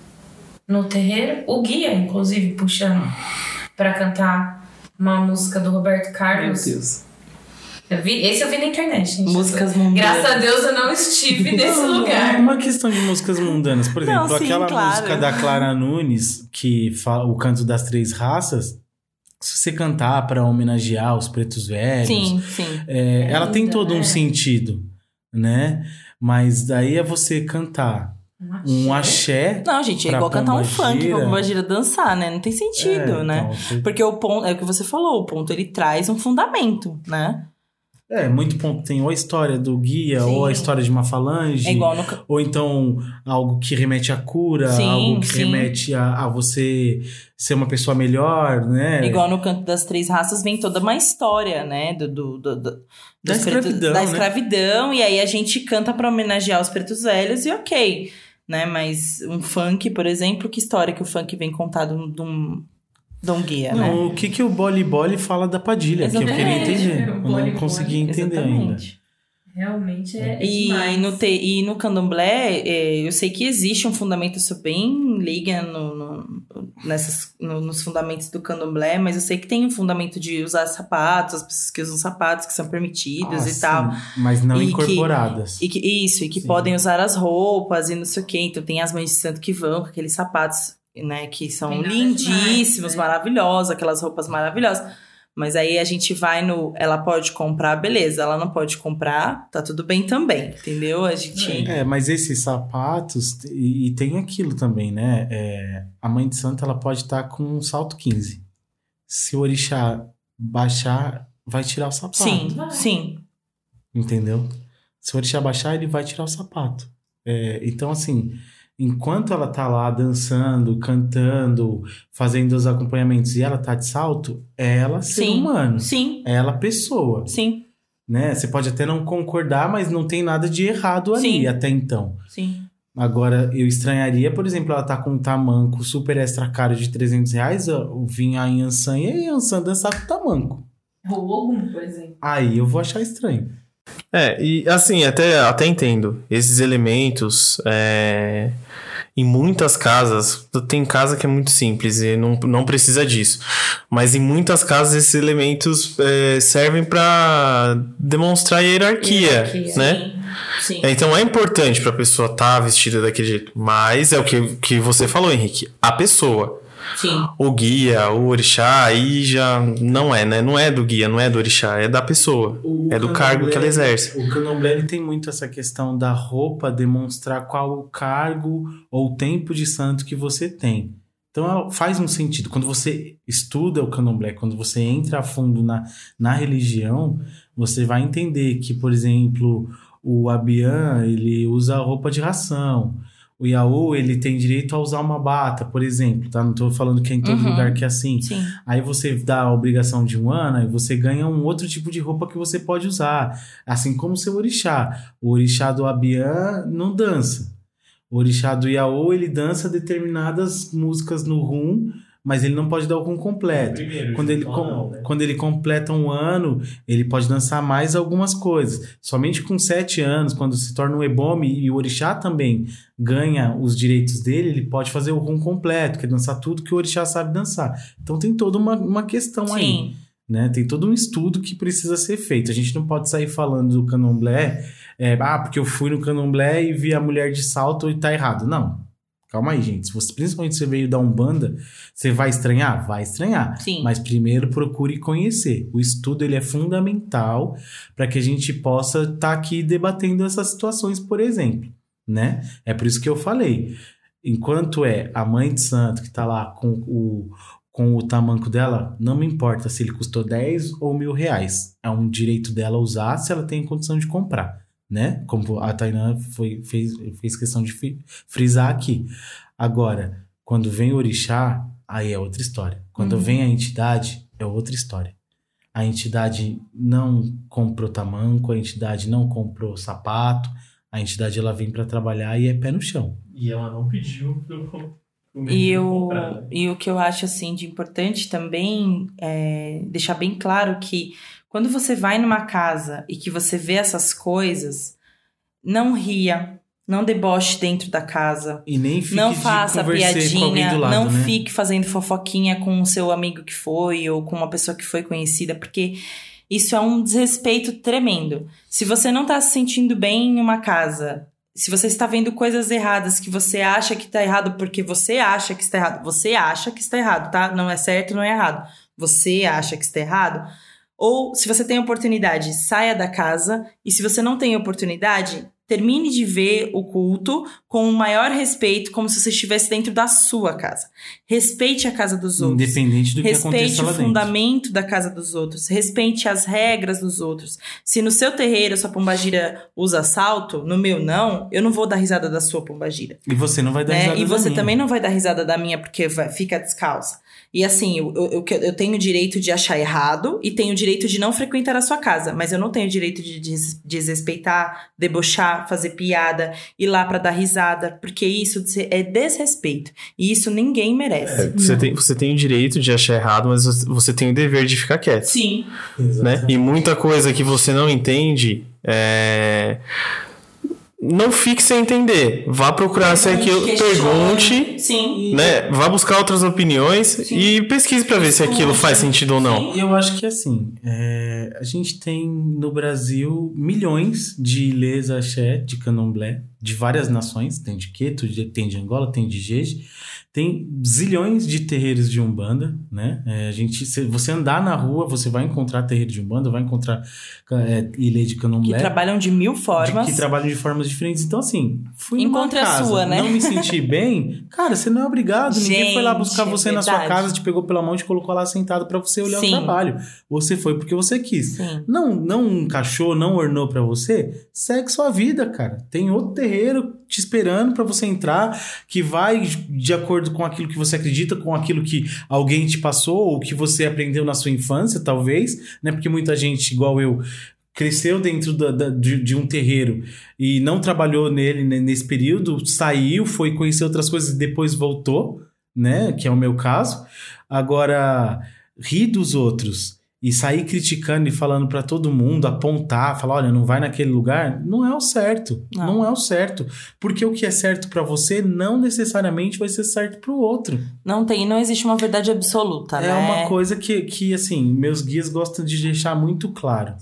no terreiro. O guia, inclusive, puxando pra cantar uma música do Roberto Carlos. Deus. Eu vi, esse eu vi na internet, gente. Músicas mundanas. Graças a Deus eu não estive nesse Não, É lugar. uma questão de músicas mundanas. Por exemplo, Não, sim, aquela claro. música da Clara Nunes, que fala o canto das três raças, se você cantar para homenagear os pretos velhos, Sim, sim. é, É ela tem todo um né? sentido, né? Mas daí é você cantar um axé. Não, gente, é igual cantar um funk pra pombagira dançar, né? Não tem sentido, É, né? então, você- Porque o ponto, é o que você falou, o ponto ele traz um fundamento, né? É, muito ponto. Tem ou a história do guia, Sim. ou a história de uma falange. É igual no. Ou então algo que remete à cura, Sim, algo que sim. remete a, a você ser uma pessoa melhor, né? Igual no canto das três raças vem toda uma história, né? Do, do, do- do- Da escravidão, da né? escravidão, e aí a gente canta pra homenagear os pretos velhos e ok. Né? Mas um funk, por exemplo, que história que o funk vem contar de um, um guia, né? Não, o que que o Boli Boli fala da Padilha, que eu queria Exatamente, entender. Eu não consegui entender ainda. Realmente é, é E demais. no, te, e no candomblé, é, eu sei que existe um fundamento, isso bem liga no, no- nessas, no- nos fundamentos do candomblé, mas eu sei que tem um fundamento de usar sapatos, as pessoas que usam sapatos que são permitidos Ah, e sim, tal. Mas não E que- incorporadas. E que, isso, e que Sim. podem usar as roupas e não sei o quê. Então tem as mães de santo que vão com aqueles sapatos, né, que são lindíssimos, demais, né? maravilhosos, aquelas roupas maravilhosas. Mas aí a gente vai no. Ela pode comprar, beleza. Ela não pode comprar, tá tudo bem também, entendeu? A gente. É, mas esses sapatos, e, e tem aquilo também, né? É, a mãe de santo, ela pode estar com um salto 15. Se o orixá baixar, vai tirar o sapato. Sim, sim. Entendeu? Se o orixá baixar, ele vai tirar o sapato. É, então, assim, enquanto ela tá lá dançando, cantando, fazendo os acompanhamentos e ela tá de salto, é ela ser Sim. humano. Sim, É ela pessoa. sim, Né? Você pode até não concordar, mas não tem nada de errado ali Sim. até então. sim. Agora, eu estranharia, por exemplo, ela tá com um tamanco super extra caro de 300 reais, eu vim a Yansan e a Yansan dançar com tamanco. Ou algum, por exemplo. Aí eu vou achar estranho. É, e assim, até, até entendo. Esses elementos, é, em muitas casas, tem casa que é muito simples e não, não precisa disso. Mas em muitas casas esses elementos é, servem para demonstrar hierarquia, Hierarquia, né? Sim, sim. É, Então é importante pra pessoa estar vestida daquele jeito. Mas é o que, que você falou, Henrique. A pessoa. Sim. O guia, o orixá, aí já não é, né? Não é do guia, não é do orixá, é da pessoa. O É do cargo que ela exerce. O candomblé tem muito essa questão da roupa demonstrar qual o cargo ou o tempo de santo que você tem. Então ela faz um sentido. Quando você estuda o candomblé, quando você entra a fundo na, na religião, você vai entender que, por exemplo, o Abian ele usa roupa de ração. O Yaú, ele tem direito a usar uma bata, por exemplo, tá? Não tô falando que é em todo Uhum. lugar que é assim. Sim. Aí você dá a obrigação de um ano e você ganha um outro tipo de roupa que você pode usar. Assim como o seu orixá. O orixá do Abian não dança. O orixá do Yaô, ele dança determinadas músicas no rum, mas ele não pode dar o rum completo. Primeiro, Quando ele, com- não, né? quando ele completa um ano, ele pode dançar mais algumas coisas. Somente com sete anos, quando se torna um ebome e o orixá também ganha os direitos dele, ele pode fazer o rum completo, que é dançar tudo que o orixá sabe dançar. Então tem toda uma, uma questão aí Sim. né? Tem todo um estudo que precisa ser feito. A gente não pode sair falando do candomblé, é, ah, porque eu fui no candomblé e vi a mulher de salto e tá errado. Não. Calma aí, gente. Se você, principalmente se você veio da Umbanda, você vai estranhar? Vai estranhar. Sim. Mas primeiro procure conhecer. O estudo ele é fundamental para que a gente possa estar aqui debatendo essas situações, por exemplo, né? É por isso que eu falei. Enquanto é a mãe de santo que está lá com o, com o tamanco dela, não me importa se ele custou 10 ou mil reais. É um direito dela usar se ela tem condição de comprar, né? Como a Tainan foi, fez, fez questão de frisar aqui. Agora, quando vem o orixá, aí é outra história. Quando Uhum. vem a entidade, é outra história. A entidade não comprou tamanco, a entidade não comprou sapato, a entidade ela vem para trabalhar e é pé no chão. E ela não pediu pro E, menino eu, e o que eu acho assim de importante também é deixar bem claro que quando você vai numa casa e que você vê essas coisas, não ria, não deboche dentro da casa. E nem fique não de faça piadinha, do lado, não né? fique fazendo fofoquinha com o seu amigo que foi ou com uma pessoa que foi conhecida, porque isso é um desrespeito tremendo. Se você não tá se sentindo bem em uma casa, se você está vendo coisas erradas que você acha que tá errado porque você acha que está errado, você acha que está errado, tá? Não é certo, não é errado. Você acha que está errado. Ou se você tem oportunidade, saia da casa. E se você não tem oportunidade, termine de ver o culto com o maior respeito, como se você estivesse dentro da sua casa. Respeite a casa dos outros. Independente do que Respeite aconteça o lá dentro. fundamento da casa dos outros. Respeite as regras dos outros. Se no seu terreiro a sua pombagira usa salto, no meu não, eu não vou dar risada da sua pombagira. E você não vai dar Né? risada E você minha. também não vai dar risada da minha porque vai, fica descalça. E assim, eu, eu, eu- tenho o direito de achar errado e tenho o direito de não frequentar a sua casa, mas eu não tenho o direito de des- desrespeitar, debochar, fazer piada, ir lá pra dar risada, porque isso é desrespeito. E isso ninguém merece. Você tem, você tem o direito de achar errado, mas você- você tem o dever de ficar quieto. Sim. né? E muita coisa que você não entende, é... não fique sem entender. Vá procurar se aquilo, pergunte, Sim. né? Vá buscar outras opiniões Sim. e pesquise para ver se aquilo faz sentido ou não. E eu acho que assim, é, a gente tem no Brasil milhões de ilês axé, de candomblé, de várias nações. Tem de Queto, tem de Angola, tem de Jeje. Tem zilhões de terreiros de Umbanda, né? É, a gente, se você andar na rua, você vai encontrar terreiro de Umbanda, vai encontrar é, ilê de Que candomblé. trabalham de mil formas. De, que trabalham de formas diferentes. Então, assim, fui Encontre numa a casa, sua, né? não me senti bem, cara, você não é obrigado. Ninguém foi lá Gente, buscar é você na sua casa, te pegou pela mão e te colocou lá sentado pra você olhar Sim. o trabalho. Você foi porque você quis. Sim. Não, não encaixou, não ornou pra você, segue sua vida, cara. Tem outro terreiro te esperando pra você entrar, que vai de acordo com aquilo que você acredita, com aquilo que alguém te passou ou que você aprendeu na sua infância, talvez, né? Porque muita gente, igual eu, cresceu dentro da- da- de, de um terreiro e não trabalhou nele né, nesse período, saiu, foi conhecer outras coisas e depois voltou, né? Que é o meu caso. Agora, rir dos outros e sair criticando e falando pra todo mundo, apontar, falar, olha, não vai naquele lugar, não é o certo. Não, Não. é o certo. Porque o que é certo pra você não necessariamente vai ser certo pro outro. Não tem, não existe uma verdade absoluta, É né? uma coisa que, que, assim, meus guias gostam de deixar muito claro.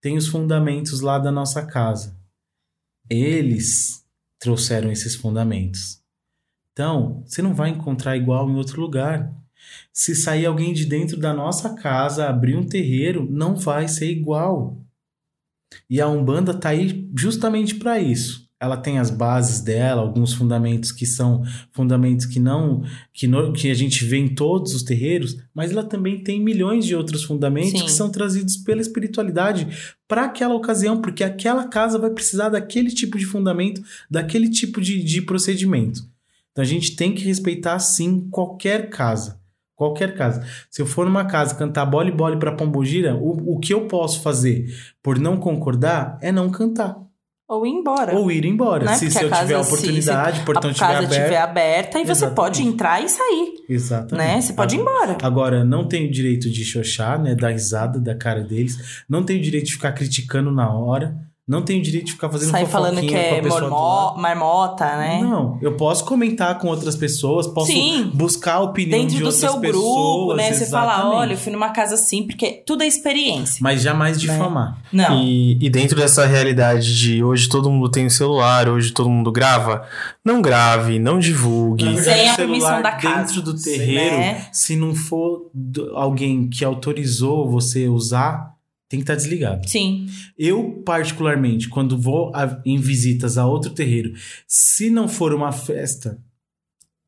Tem os fundamentos lá da nossa casa. Eles trouxeram esses fundamentos. Então, você não vai encontrar igual em outro lugar. Se sair alguém de dentro da nossa casa, abrir um terreiro, não vai ser igual. E a Umbanda tá aí justamente para isso. Ela tem as bases dela, alguns fundamentos que são fundamentos que não que, no- que a gente vê em todos os terreiros, mas ela também tem milhões de outros fundamentos Sim. que são trazidos pela espiritualidade para aquela ocasião, porque aquela casa vai precisar daquele tipo de fundamento, daquele tipo de, de procedimento. Então a gente tem que respeitar sim qualquer casa. Qualquer casa. Se eu for numa casa cantar bole bole para Pombogira, o, o que eu posso fazer por não concordar é não cantar. ou ir embora. Ou ir embora. Né? Se, se eu tiver a se- oportunidade, o portão a estiver casa aberto. estiver aberta e você pode entrar e sair, Exatamente. né? Você pode ir embora. Agora, não tenho direito de xoxar, né? Dar risada da cara deles. Não tenho direito de ficar criticando na hora. Não tenho direito de ficar fazendo Sair falando que fofoquinha com a é pessoa do lado. mormo- marmota, né? Não, eu posso comentar com outras pessoas, posso Sim. buscar a opinião Dentro de do outras seu pessoas. grupo, né? Você fala, olha, eu fui numa casa assim, porque tudo é experiência. Mas jamais difamar. Não. E, e dentro dessa realidade de hoje todo mundo tem um celular, hoje todo mundo grava, não grave, não divulgue. Verdade, Sem a permissão da casa. Dentro do terreiro, Né? se não for do- alguém que autorizou você usar, tem que estar desligado. Sim. Eu, particularmente, quando vou a- em visitas a outro terreiro, se não for uma festa,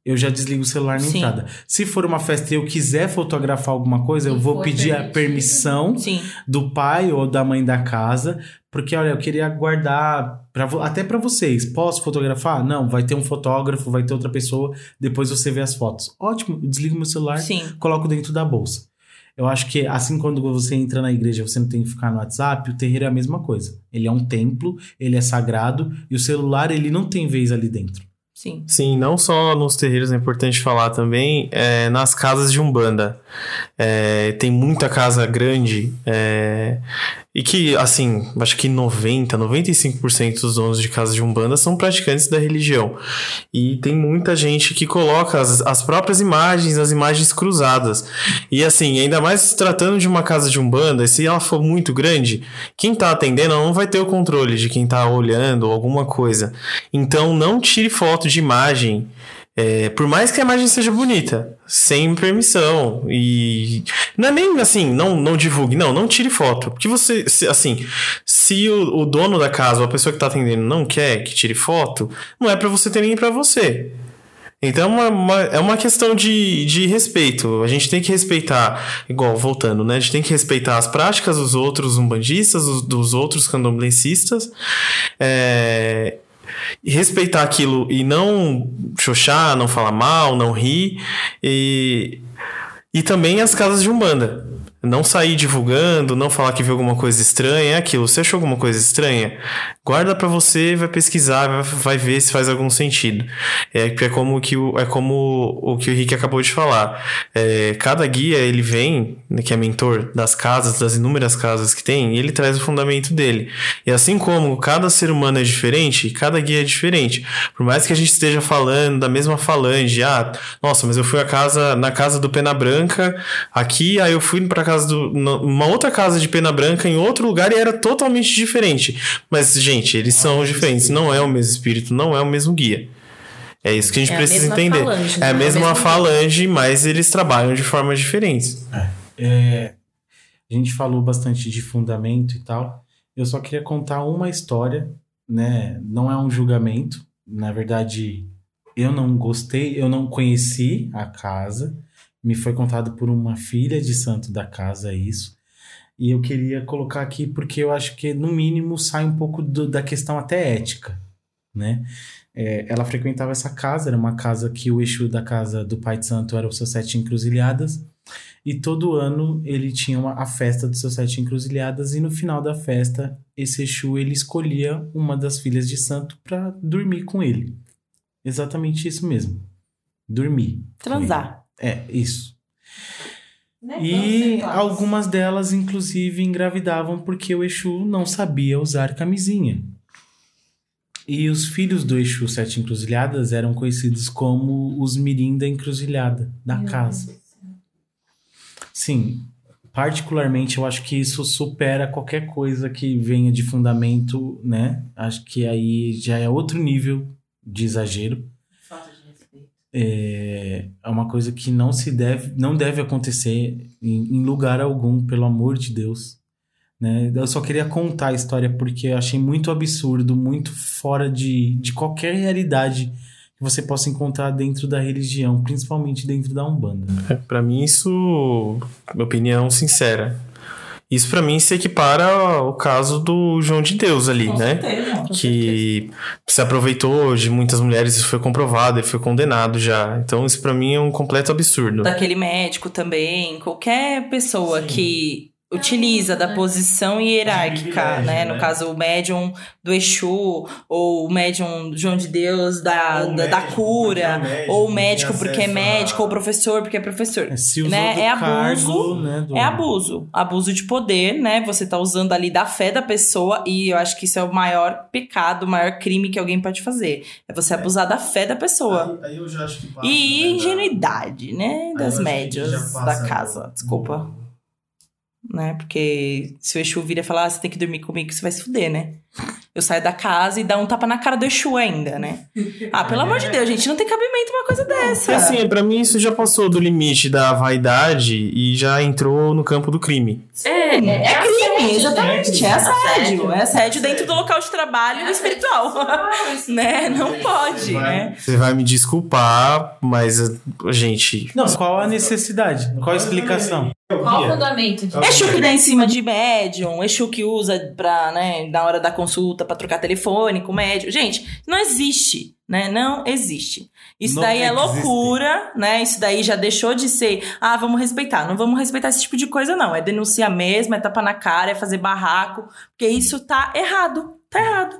eu já desligo o celular na Sim. entrada. Se for uma festa e eu quiser fotografar alguma coisa, eu vou pedir a permitido. permissão Sim. do pai ou da mãe da casa, porque olha, eu queria guardar pra, até pra vocês. Posso fotografar? Não, vai ter um fotógrafo, vai ter outra pessoa, depois você vê as fotos. Ótimo, eu desligo meu celular, coloco dentro da bolsa. Eu acho que assim quando você entra na igreja, você não tem que ficar no WhatsApp, o terreiro é a mesma coisa. Ele é um templo, ele é sagrado e o celular ele não tem vez ali dentro. Sim. Sim, não só nos terreiros, é importante falar também, é, nas casas de Umbanda. É, tem muita casa grande é, e que, assim, acho que 90, 95% dos donos de casas de Umbanda são praticantes da religião. E tem muita gente que coloca as, as próprias imagens, as imagens cruzadas. E assim, ainda mais se tratando de uma casa de Umbanda, se ela for muito grande, quem tá atendendo não vai ter o controle de quem tá olhando ou alguma coisa. Então não tire foto de imagem. É, por mais que a imagem seja bonita, sem permissão. E não é nem assim, não, não divulgue, não, não tire foto. Porque você, se- assim, se o, o dono da casa ou a pessoa que tá atendendo não quer que tire foto, não é pra você ter nem pra você. Então é uma, uma- é uma questão de, de respeito. A gente tem que respeitar, igual, voltando, né? A gente tem que respeitar as práticas dos outros umbandistas, dos, dos outros candomblecistas. É, respeitar aquilo e não xoxar, não falar mal, não rir. E, e também as casas de Umbanda. Não sair divulgando, não falar que viu alguma coisa estranha, é aquilo. Você achou alguma coisa estranha? Guarda pra você, vai pesquisar, vai, ver se faz algum sentido. É, é como que o, é como o que o Rick acabou de falar. É, cada guia ele vem, né, que é mentor das casas, das inúmeras casas que tem, e ele traz o fundamento dele. E assim como cada ser humano é diferente, cada guia é diferente. Por mais que a gente esteja falando da mesma falange, ah, nossa, mas eu fui a casa na casa do Pena Branca aqui, aí eu fui para casa do na- uma outra casa de Pena Branca em outro lugar e era totalmente diferente. Mas gente, eles são diferentes, não é o mesmo espírito, não é o mesmo guia. É isso que a gente É a precisa mesma entender. falange, é né? a É o mesma falange, mas eles trabalham de formas diferentes. É, a gente falou bastante de fundamento e tal. Eu só queria contar uma história, né? Não é um julgamento. Na verdade, eu não gostei, eu não conheci a casa. Me foi contado por uma filha de santo da casa isso. E eu queria colocar aqui porque eu acho que, no mínimo, sai um pouco do- da questão até ética, né? É, ela frequentava essa casa, era uma casa que o eixo da casa do pai de santo era os seus sete encruzilhadas. E todo ano ele tinha uma, a festa dos seus sete encruzilhadas e no final da festa esse Exu ele escolhia uma das filhas de santo para dormir com ele. Exatamente isso mesmo. Dormir. Transar. É, isso. Né? E algumas delas, inclusive, engravidavam porque o Exu não sabia usar camisinha. E os filhos do Exu Sete Encruzilhadas eram conhecidos como os mirim da encruzilhada, da casa. Sim, particularmente eu acho que isso supera qualquer coisa que venha de fundamento, né? Acho que aí já é outro nível de exagero. É, é uma coisa que não se deve, não deve acontecer em, em lugar algum, pelo amor de Deus. Né? Eu só queria contar a história porque eu achei muito absurdo, muito fora de, de qualquer realidade que você possa encontrar dentro da religião, principalmente dentro da Umbanda. É, para mim isso, minha opinião sincera. Isso pra mim se equipara ao caso do João de Deus ali, Com né? certeza, que se aproveitou de muitas mulheres, isso foi comprovado, ele foi condenado já. Então isso pra mim é um completo absurdo. daquele médico também, qualquer pessoa Sim. que utiliza da É. posição hierárquica, privilégio, né? né? No caso, o médium do Exu, ou o médium João de Deus da, da, da médico, cura, é médico, ou o médico porque é médico, ou o professor porque é professor. É, se usou Né? do É cargo, abuso, né, do- É abuso. Abuso de poder, né? Você tá usando ali da fé da pessoa e eu acho que isso é o maior pecado, o maior crime que alguém pode fazer. É você abusar da fé da pessoa. Aí, aí eu já acho que passa, E né, da- ingenuidade, né? Das médias da casa. do- Desculpa. Né? Porque se o Exu vira e falar, ah, você tem que dormir comigo, você vai se fuder, né? Eu saio da casa e dá um tapa na cara do Exu ainda, né? Ah, pelo amor de Deus, gente, não tem cabimento uma coisa dessa. Assim, pra mim isso já passou do limite da vaidade e já entrou no campo do crime. É, É crime, exatamente. É assédio. Assédio. É assédio dentro do local de trabalho É espiritual. né? Não pode, Vai. né? Você vai me desculpar, mas, gente, Não, qual a necessidade? Qual a explicação? Qual o fundamento disso? Exu que dá em cima de médium, Exu que usa pra, né, na hora da consulta pra trocar telefone com o médium. Gente, não existe, né? Não existe. Isso Não daí é existe. loucura, né? Isso daí já deixou de ser, ah, vamos respeitar. Não vamos respeitar esse tipo de coisa, não. É denunciar mesmo, é tapa na cara, é fazer barraco, porque isso tá errado. Tá errado.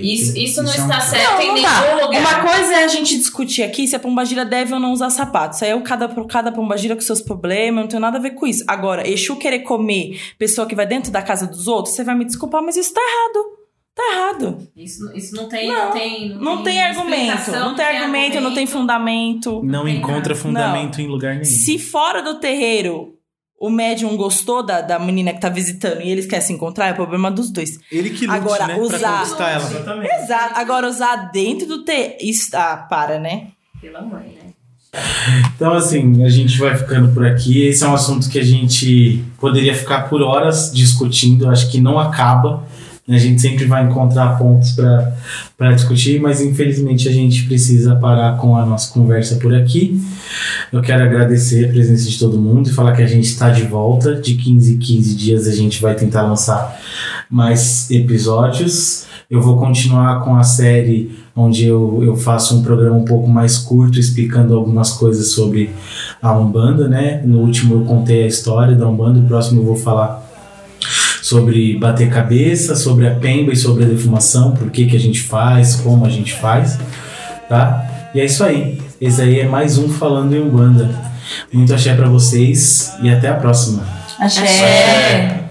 Isso, isso não é um- está certo Não, em nenhum tá. lugar. Uma coisa é a gente discutir aqui se a pombagira deve ou não usar sapato. Isso aí é o cada, cada pombagira com seus problemas, não tenho nada a ver com isso. Agora, Exu querer comer pessoa que vai dentro da casa dos outros, você vai me desculpar, mas isso tá errado. Tá errado. Isso, isso não tem, Não, não, tem, Não, tem, argumento. explicação, Não tem argumento, não tem fundamento. Não tem encontra nada. fundamento em lugar nenhum. Se fora do terreiro o médium gostou da, da menina que tá visitando e eles querem se encontrar, é problema dos dois. Ele que lute, Agora, né? Pra usar- conquistar ela. Exatamente. Exato. Agora, usar dentro do terreiro. Isso, ah, para, né? Pela mãe, né? Então, assim, a gente vai ficando por aqui. Esse é um assunto que a gente poderia ficar por horas discutindo. Acho que não acaba. A gente sempre vai encontrar pontos para discutir, mas infelizmente a gente precisa parar com a nossa conversa por aqui. Eu quero agradecer a presença de todo mundo e falar que a gente está de volta. De 15 em 15 dias a gente vai tentar lançar mais episódios. Eu vou continuar com a série onde eu, eu faço um programa um pouco mais curto explicando algumas coisas sobre a Umbanda, né? No último eu contei a história da Umbanda, o próximo eu vou falar sobre bater cabeça, sobre a pemba e sobre a defumação, por que, que a gente faz, como a gente faz, tá? E é isso aí. Esse aí é mais um Falando em Umbanda. Muito axé pra vocês e até a próxima. Axé. Tantas